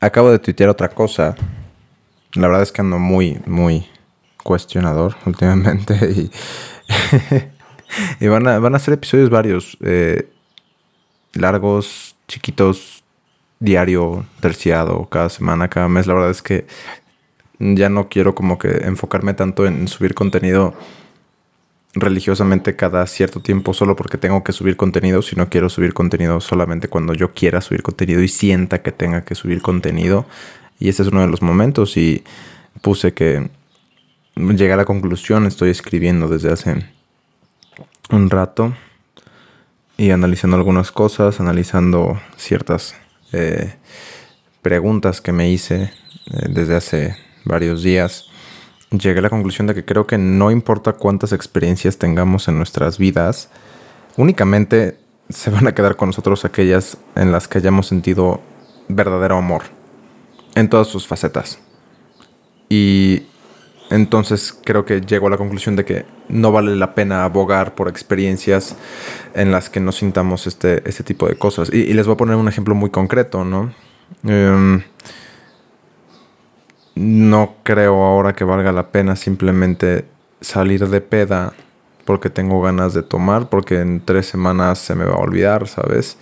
acabo de tuitear otra cosa. La verdad es que ando muy, muy cuestionador últimamente y, van, a, van a ser episodios varios, eh, largos, chiquitos, diario, terciado, cada semana, cada mes. La verdad es que ya no quiero como que enfocarme tanto en subir contenido religiosamente cada cierto tiempo solo porque tengo que subir contenido, si no quiero subir contenido solamente cuando yo quiera subir contenido y sienta que tenga que subir contenido. Y ese es uno de los momentos y puse que llegué a la conclusión, estoy escribiendo desde hace un rato y analizando algunas cosas, analizando ciertas eh, preguntas que me hice eh, desde hace varios días llegué a la conclusión de que creo que no importa cuántas experiencias tengamos en nuestras vidas, únicamente se van a quedar con nosotros aquellas en las que hayamos sentido verdadero amor, en todas sus facetas. Y entonces creo que llego a la conclusión de que no vale la pena abogar por experiencias en las que no sintamos este, este tipo de cosas. Y, les voy a poner un ejemplo muy concreto, ¿no? Em, no creo ahora que valga la pena simplemente salir de peda porque tengo ganas de tomar, porque en tres semanas se me va a olvidar, ¿sabes?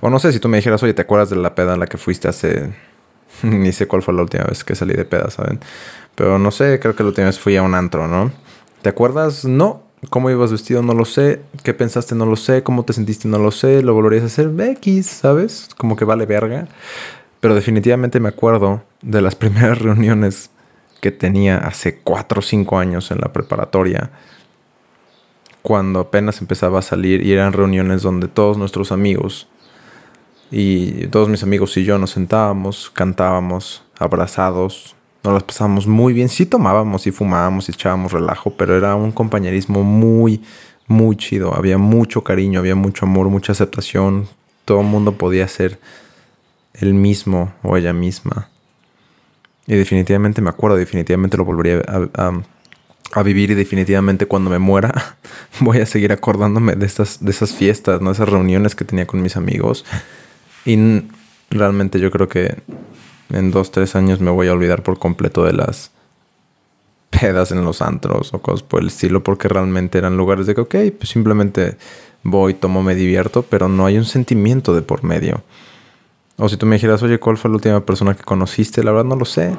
O no sé si tú me dijeras, oye, ¿te acuerdas de la peda en la que fuiste hace... Ni sé cuál fue la última vez que salí de peda, ¿saben? Pero no sé, creo que la última vez fui a un antro, ¿no? ¿Te acuerdas? No. ¿Cómo ibas vestido? No lo sé. ¿Qué pensaste? No lo sé. ¿Cómo te sentiste? No lo sé. ¿Lo volverías a hacer? X, ¿sabes? Como que vale verga. Pero definitivamente me acuerdo de las primeras reuniones que tenía hace 4 o 5 años en la preparatoria, cuando apenas empezaba a salir y eran reuniones donde todos nuestros amigos y todos mis amigos y yo nos sentábamos, cantábamos, abrazados, nos las pasábamos muy bien, sí tomábamos y fumábamos y echábamos relajo, pero era un compañerismo muy, muy chido, había mucho cariño, había mucho amor, mucha aceptación, todo el mundo podía ser él mismo o ella misma. Y definitivamente me acuerdo, definitivamente lo volvería a, vivir y definitivamente cuando me muera voy a seguir acordándome de, estas, de esas fiestas, ¿no? esas reuniones que tenía con mis amigos. Y realmente yo creo que en dos, tres años me voy a olvidar por completo de las pedas en los antros o cosas por el estilo, porque realmente eran lugares de que, ok, pues simplemente voy, tomo, me divierto, pero no hay un sentimiento de por medio. O si tú me dijeras, oye, ¿cuál fue la última persona que conociste? La verdad no lo sé.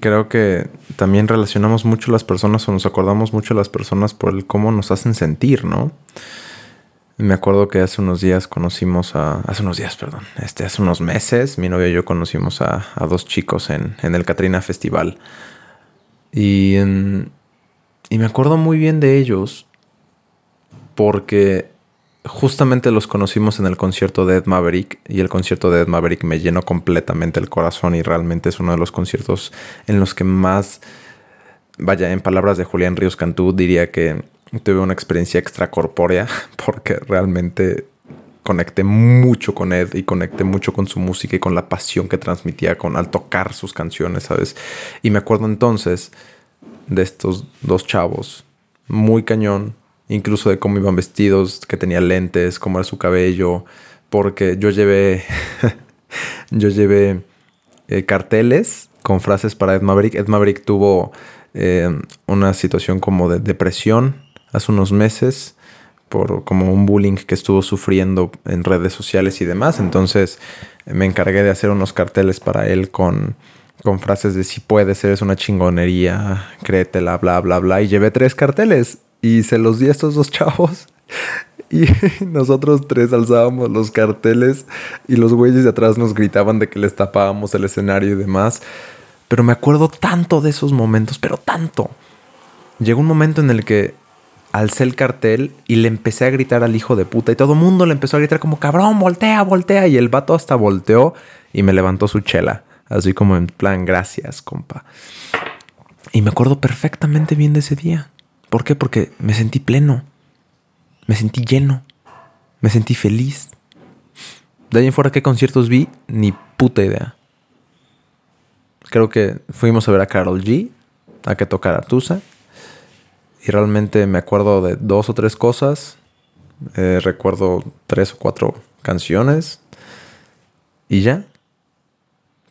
creo que también relacionamos mucho las personas o nos acordamos mucho las personas por el cómo nos hacen sentir, ¿no? Me acuerdo que hace unos días conocimos a. Hace unos días, perdón. Este, hace unos meses, mi novia y yo conocimos a, dos chicos en, el Katrina Festival. Y, y me acuerdo muy bien de ellos porque justamente los conocimos en el concierto de Ed Maverick y el concierto de Ed Maverick me llenó completamente el corazón y realmente es uno de los conciertos en los que más, vaya, en palabras de Julián Ríos Cantú, diría que tuve una experiencia extracorpórea porque realmente conecté mucho con Ed y conecté mucho con su música y con la pasión que transmitía con, al tocar sus canciones, ¿sabes? Y me acuerdo entonces de estos dos chavos, muy cañón, incluso de cómo iban vestidos, que tenía lentes, cómo era su cabello, porque yo llevé, yo llevé eh, carteles con frases para Ed Maverick. Ed Maverick tuvo eh, una situación como de depresión hace unos meses por como un bullying que estuvo sufriendo en redes sociales y demás. Entonces me encargué de hacer unos carteles para él con, con frases de si puedes, eres una chingonería, créetela, bla, bla, bla. Y llevé tres carteles y se los di a estos dos chavos. Y nosotros tres alzábamos los carteles y los güeyes de atrás nos gritaban de que les tapábamos el escenario y demás. Pero me acuerdo tanto de esos momentos, pero tanto. Llegó un momento en el que alcé el cartel y le empecé a gritar al hijo de puta. Y todo el mundo le empezó a gritar como, cabrón, voltea, voltea. Y el vato hasta volteó y me levantó su chela. Así como en plan, gracias, compa. Y me acuerdo perfectamente bien de ese día. ¿Por qué? Porque me sentí pleno, me sentí lleno, me sentí feliz. De ahí en fuera, ¿qué conciertos vi? Ni puta idea. Creo que fuimos a ver a Carol G, a que tocara Tusa. Y realmente me acuerdo de dos o tres cosas. Eh, recuerdo tres o cuatro canciones. Y ya.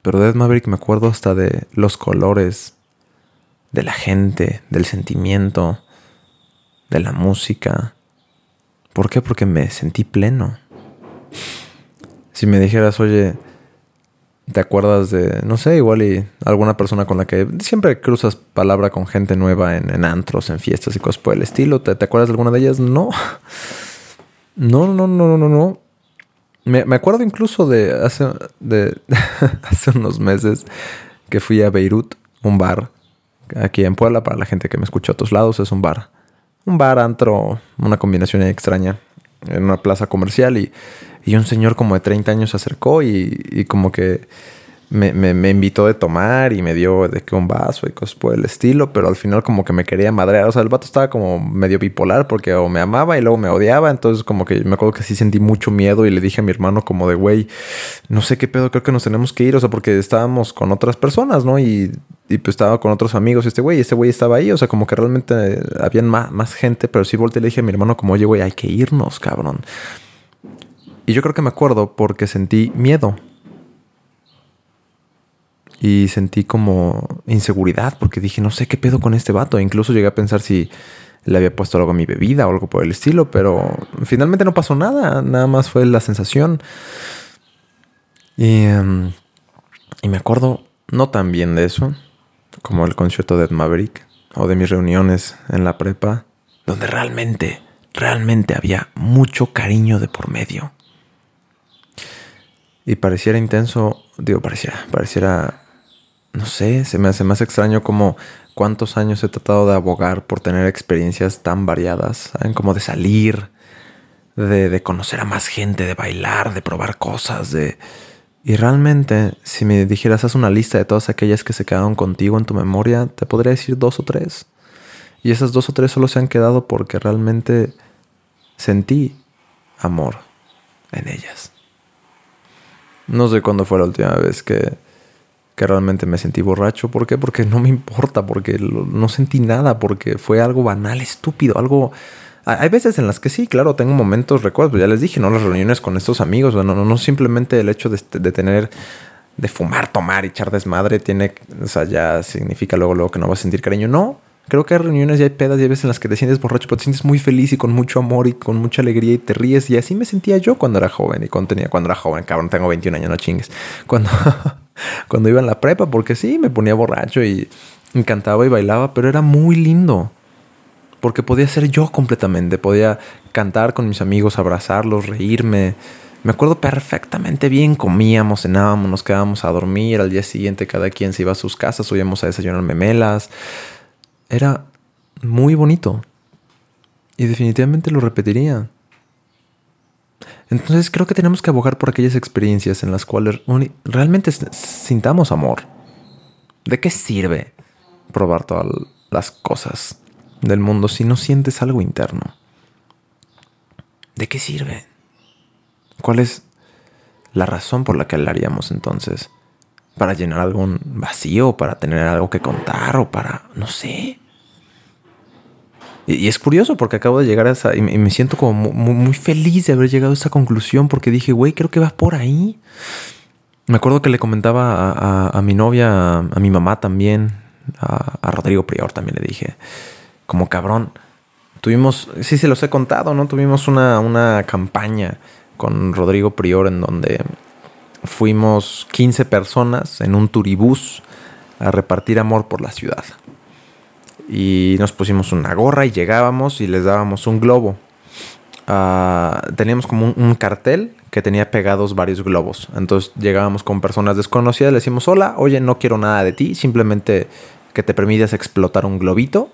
Pero de Ed Maverick me acuerdo hasta de los colores, de la gente, del sentimiento, de la música. ¿Por qué? Porque me sentí pleno. Si me dijeras, oye, ¿te acuerdas de, no sé, igual y alguna persona con la que siempre cruzas palabra con gente nueva en, antros, en fiestas y cosas por el estilo? ¿Te, ¿Te, acuerdas de alguna de ellas? No. No, no, no, no, no. Me, me acuerdo incluso de hace, de, hace unos meses que fui a Beirut, un bar, aquí en Puebla, para la gente que me escucha a otros lados, es un bar. Un bar, antro, una combinación extraña, en una plaza comercial y, y un señor como de 30 años se acercó y, y como que me, me, invitó de tomar y me dio de que un vaso y cosas por el estilo, pero al final como que me quería madrear. O sea, el vato estaba como medio bipolar porque o me amaba y luego me odiaba. Entonces como que me acuerdo que sí sentí mucho miedo y le dije a mi hermano como de, güey, no sé qué pedo, creo que nos tenemos que ir. O sea, porque estábamos con otras personas, ¿no? Y, y pues estaba con otros amigos este güey, este güey estaba ahí. O sea, como que realmente habían más, más gente, pero sí volteé y le dije a mi hermano como, oye, güey, hay que irnos, cabrón. Y yo creo que me acuerdo porque sentí miedo y sentí como inseguridad porque dije, no sé qué pedo con este vato. incluso llegué a pensar si le había puesto algo a mi bebida o algo por el estilo, pero finalmente no pasó nada, nada más fue la sensación. Y, em, y me acuerdo no tan bien de eso como el concierto de Ed Maverick o de mis reuniones en la prepa, donde realmente, realmente había mucho cariño de por medio. Y pareciera intenso, digo, pareciera, pareciera no sé, se me hace más extraño como cuántos años he tratado de abogar por tener experiencias tan variadas, ¿saben? Como de salir, de, de, conocer a más gente, de bailar, de probar cosas, de... Y realmente, si me dijeras, haz una lista de todas aquellas que se quedaron contigo en tu memoria, te podría decir dos o tres. Y esas dos o tres solo se han quedado porque realmente sentí amor en ellas. No sé cuándo fue la última vez que que realmente me sentí borracho. ¿Por qué? Porque no me importa, porque no sentí nada, porque fue algo banal, estúpido, algo... Hay veces en las que sí, claro, tengo momentos, recuerdo, pues ya les dije, ¿no? Las reuniones con estos amigos, no, no, simplemente el hecho de, de, tener, de fumar, tomar y echar desmadre, tiene, o sea, ya significa luego, luego que no vas a sentir cariño. No, creo que hay reuniones y hay pedas y hay veces en las que te sientes borracho, pero te sientes muy feliz y con mucho amor y con mucha alegría y te ríes. Y así me sentía yo cuando era joven y cuando tenía, cuando era joven, cabrón, tengo 21 años, no chingues. Cuando... cuando iba en la prepa, porque sí, me ponía borracho y, cantaba y bailaba, pero era muy lindo. Porque podía ser yo completamente, podía cantar con mis amigos, abrazarlos, reírme. Me acuerdo perfectamente bien, comíamos, cenábamos, nos quedábamos a dormir, al día siguiente cada quien se iba a sus casas, subíamos a desayunar memelas. Era muy bonito. Y definitivamente lo repetiría. Entonces creo que tenemos que abogar por aquellas experiencias en las cuales realmente sintamos amor. ¿De qué sirve probar todas las cosas del mundo si no sientes algo interno? ¿De qué sirve? ¿Cuál es la razón por la que lo haríamos entonces? ¿Para llenar algún vacío? ¿Para tener algo que contar? ¿O para... no sé? Y, es curioso porque acabo de llegar a esa. Y me, siento como muy, feliz de haber llegado a esa conclusión porque dije, güey, creo que va por ahí. Me acuerdo que le comentaba a, mi novia, a, mi mamá también, a, Rodrigo Prior también le dije, como cabrón, tuvimos, sí se los he contado, ¿no? Tuvimos una, una campaña con Rodrigo Prior en donde fuimos 15 personas en un turibús a repartir amor por la ciudad y nos pusimos una gorra y llegábamos y les dábamos un globo. Ah, teníamos como un, cartel que tenía pegados varios globos. Entonces llegábamos con personas desconocidas, le decimos, hola, oye, no quiero nada de ti, simplemente que te permitas explotar un globito.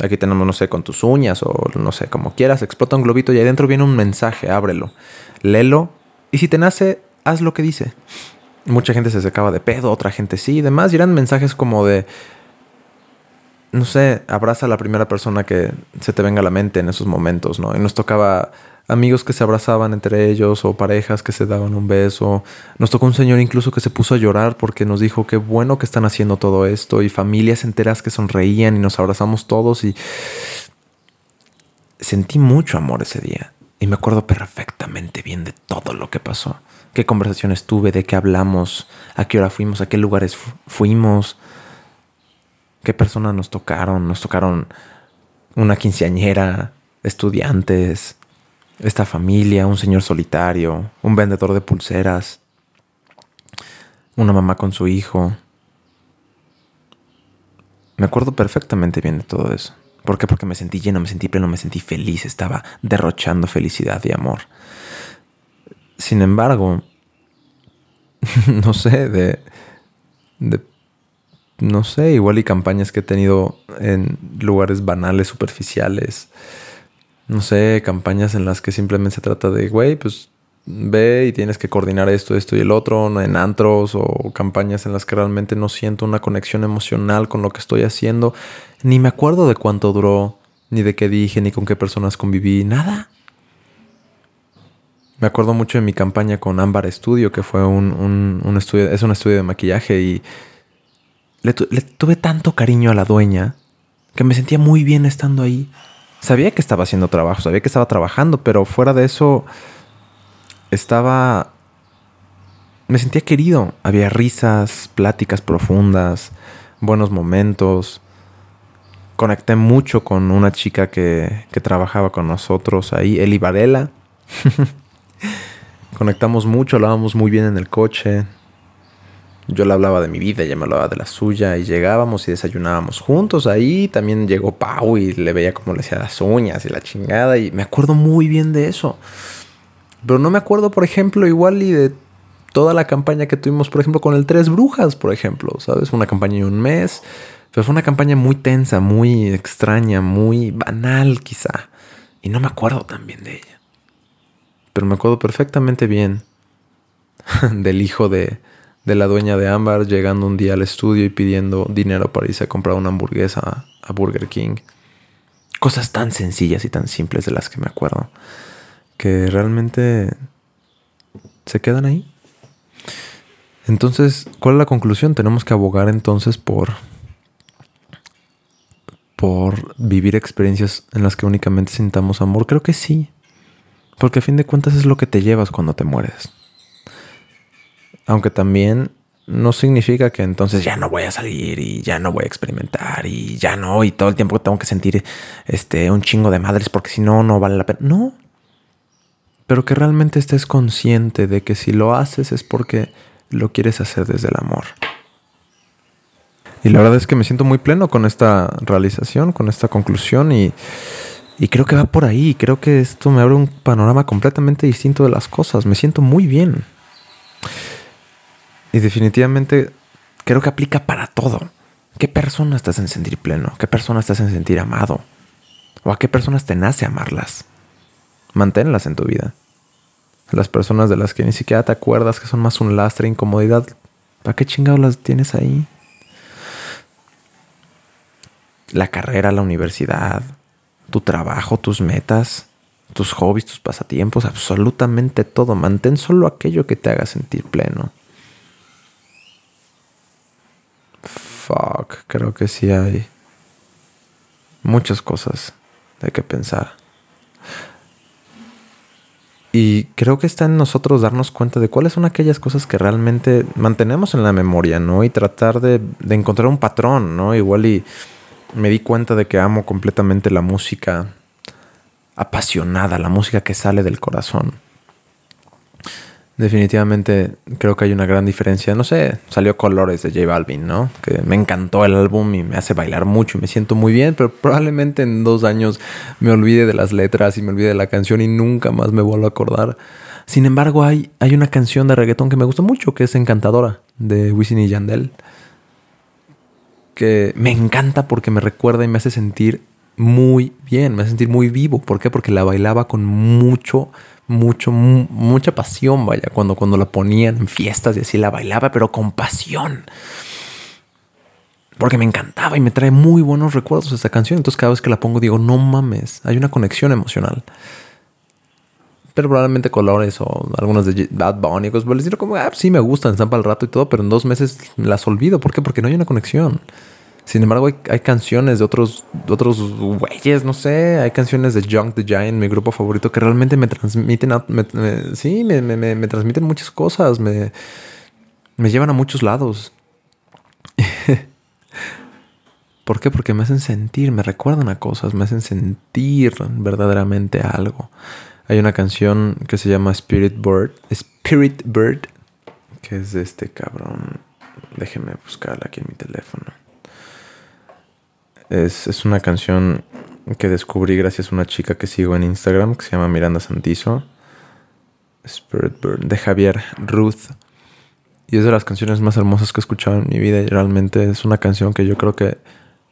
Aquí tenemos, no sé, con tus uñas o no sé, como quieras, explota un globito y ahí dentro viene un mensaje, ábrelo, léelo y si te nace, haz lo que dice. Mucha gente se secaba de pedo, otra gente sí y demás. Y eran mensajes como de, no sé, abraza a la primera persona que se te venga a la mente en esos momentos, ¿no? Y nos tocaba amigos que se abrazaban entre ellos o parejas que se daban un beso. Nos tocó un señor incluso que se puso a llorar porque nos dijo qué bueno que están haciendo todo esto y familias enteras que sonreían y nos abrazamos todos y sentí mucho amor ese día. Y me acuerdo perfectamente bien de todo lo que pasó. Qué conversaciones tuve, de qué hablamos, a qué hora fuimos, a qué lugares fuimos, qué personas nos tocaron. Nos tocaron una quinceañera, estudiantes, esta familia, un señor solitario, un vendedor de pulseras, una mamá con su hijo. Me acuerdo perfectamente bien de todo eso. ¿Por qué? Porque me sentí lleno, me sentí pleno, me sentí feliz, estaba derrochando felicidad y amor. Sin embargo, no sé, de, de, no sé, igual y campañas que he tenido en lugares banales, superficiales. No sé, campañas en las que simplemente se trata de, güey, pues ve y tienes que coordinar esto, esto y el otro, en antros o campañas en las que realmente no siento una conexión emocional con lo que estoy haciendo. Ni me acuerdo de cuánto duró, ni de qué dije, ni con qué personas conviví, nada. Me acuerdo mucho de mi campaña con Ámbar Studio, que fue un, un, estudio, es un estudio de maquillaje y le tuve tanto cariño a la dueña que me sentía muy bien estando ahí. Sabía que estaba haciendo trabajo, sabía que estaba trabajando, pero fuera de eso estaba... Me sentía querido. Había risas, pláticas profundas, buenos momentos. Conecté mucho con una chica que, que trabajaba con nosotros ahí, Eli Varela. Conectamos mucho, hablábamos muy bien en el coche. Yo le hablaba de mi vida, ella me hablaba de la suya y llegábamos y desayunábamos juntos ahí. También llegó Pau y le veía como le hacía las uñas y la chingada y me acuerdo muy bien de eso. Pero no me acuerdo, por ejemplo, igual y de toda la campaña que tuvimos, por ejemplo, con el Tres Brujas, por ejemplo, ¿sabes? Una campaña de un mes, pero fue una campaña muy tensa, muy extraña, muy banal quizá. Y no me acuerdo tan bien de ella. Pero me acuerdo perfectamente bien del hijo de, de la dueña de Ámbar llegando un día al estudio y pidiendo dinero para irse a comprar una hamburguesa a Burger King. Cosas tan sencillas y tan simples de las que me acuerdo que realmente se quedan ahí. Entonces, ¿cuál es la conclusión? Tenemos que abogar entonces por por vivir experiencias en las que únicamente sintamos amor. Creo que sí. Porque a fin de cuentas es lo que te llevas cuando te mueres. Aunque también no significa que entonces ya no voy a salir y ya no voy a experimentar y ya no y todo el tiempo tengo que sentir este un chingo de madres porque si no no vale la pena. No, pero que realmente estés consciente de que si lo haces es porque lo quieres hacer desde el amor. Y la verdad es que me siento muy pleno con esta realización, con esta conclusión y, y creo que va por ahí. Creo que esto me abre un panorama completamente distinto de las cosas. Me siento muy bien. Y definitivamente creo que aplica para todo. ¿Qué persona estás en sentir pleno? ¿Qué persona estás en sentir amado? ¿O a qué personas te nace amarlas? manténlas en tu vida. Las personas de las que ni siquiera te acuerdas que son más un lastre, incomodidad, ¿para qué chingados las tienes ahí? La carrera, la universidad, tu trabajo, tus metas, tus hobbies, tus pasatiempos, absolutamente todo. Mantén solo aquello que te haga sentir pleno. Fuck, creo que sí hay muchas cosas de que pensar. Y creo que está en nosotros darnos cuenta de cuáles son aquellas cosas que realmente mantenemos en la memoria, ¿no? Y tratar de, encontrar un patrón, ¿no? Igual y me di cuenta de que amo completamente la música apasionada, la música que sale del corazón definitivamente creo que hay una gran diferencia. No sé, salió Colores de J Balvin, ¿no? Que me encantó el álbum y me hace bailar mucho y me siento muy bien, pero probablemente en dos años me olvide de las letras y me olvide de la canción y nunca más me vuelvo a acordar. Sin embargo, hay, hay una canción de reggaetón que me gusta mucho, que es Encantadora, de Wisin y Yandel. Que me encanta porque me recuerda y me hace sentir muy bien, me hace sentir muy vivo. ¿Por qué? Porque la bailaba con mucho, mucho, mucha pasión, vaya, cuando, cuando la ponían en fiestas y así la bailaba, pero con pasión. Porque me encantaba y me trae muy buenos recuerdos esta canción. Entonces cada vez que la pongo digo, no mames, hay una conexión emocional. Pero probablemente colores o algunas de Bad Bunny, cosas por como, ah, sí me gustan, están para el rato y todo, pero en dos meses las olvido. ¿Por qué? Porque no hay una conexión. Sin embargo, hay, canciones de otros, de otros güeyes, no sé. Hay canciones de Young the Giant, mi grupo favorito, que realmente me transmiten, sí, me, me, transmiten muchas cosas, me, me llevan a muchos lados. ¿Por qué? Porque me hacen sentir, me recuerdan a cosas, me hacen sentir verdaderamente algo. Hay una canción que se llama Spirit Bird, Spirit Bird, que es de este cabrón. Déjenme buscarla aquí en mi teléfono. Es, una canción que descubrí gracias a una chica que sigo en Instagram que se llama Miranda Santizo. Spirit Bird, de Javier Ruth. Y es de las canciones más hermosas que he escuchado en mi vida. Y realmente es una canción que yo creo que,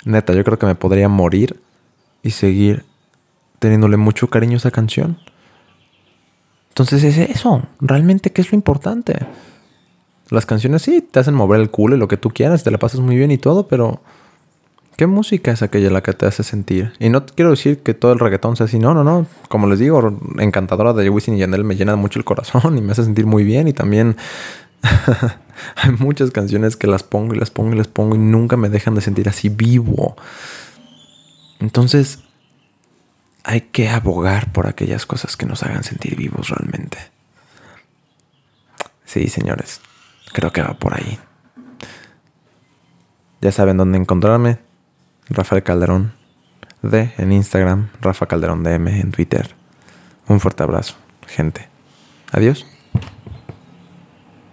neta, yo creo que me podría morir y seguir teniéndole mucho cariño a esa canción. Entonces es eso, realmente qué es lo importante. Las canciones sí te hacen mover el culo y lo que tú quieras, te la pasas muy bien y todo, pero ¿qué música es aquella la que te hace sentir? Y no quiero decir que todo el reggaetón sea así, no, no, no. Como les digo, encantadora de Wisin y Yandel me llena mucho el corazón y me hace sentir muy bien y también hay muchas canciones que las pongo y las pongo y las pongo y nunca me dejan de sentir así vivo. Entonces, hay que abogar por aquellas cosas que nos hagan sentir vivos realmente. Sí, señores, creo que va por ahí. Ya saben dónde encontrarme. Rafael Calderón D en Instagram, Rafa Calderón DM en Twitter. Un fuerte abrazo, gente. Adiós.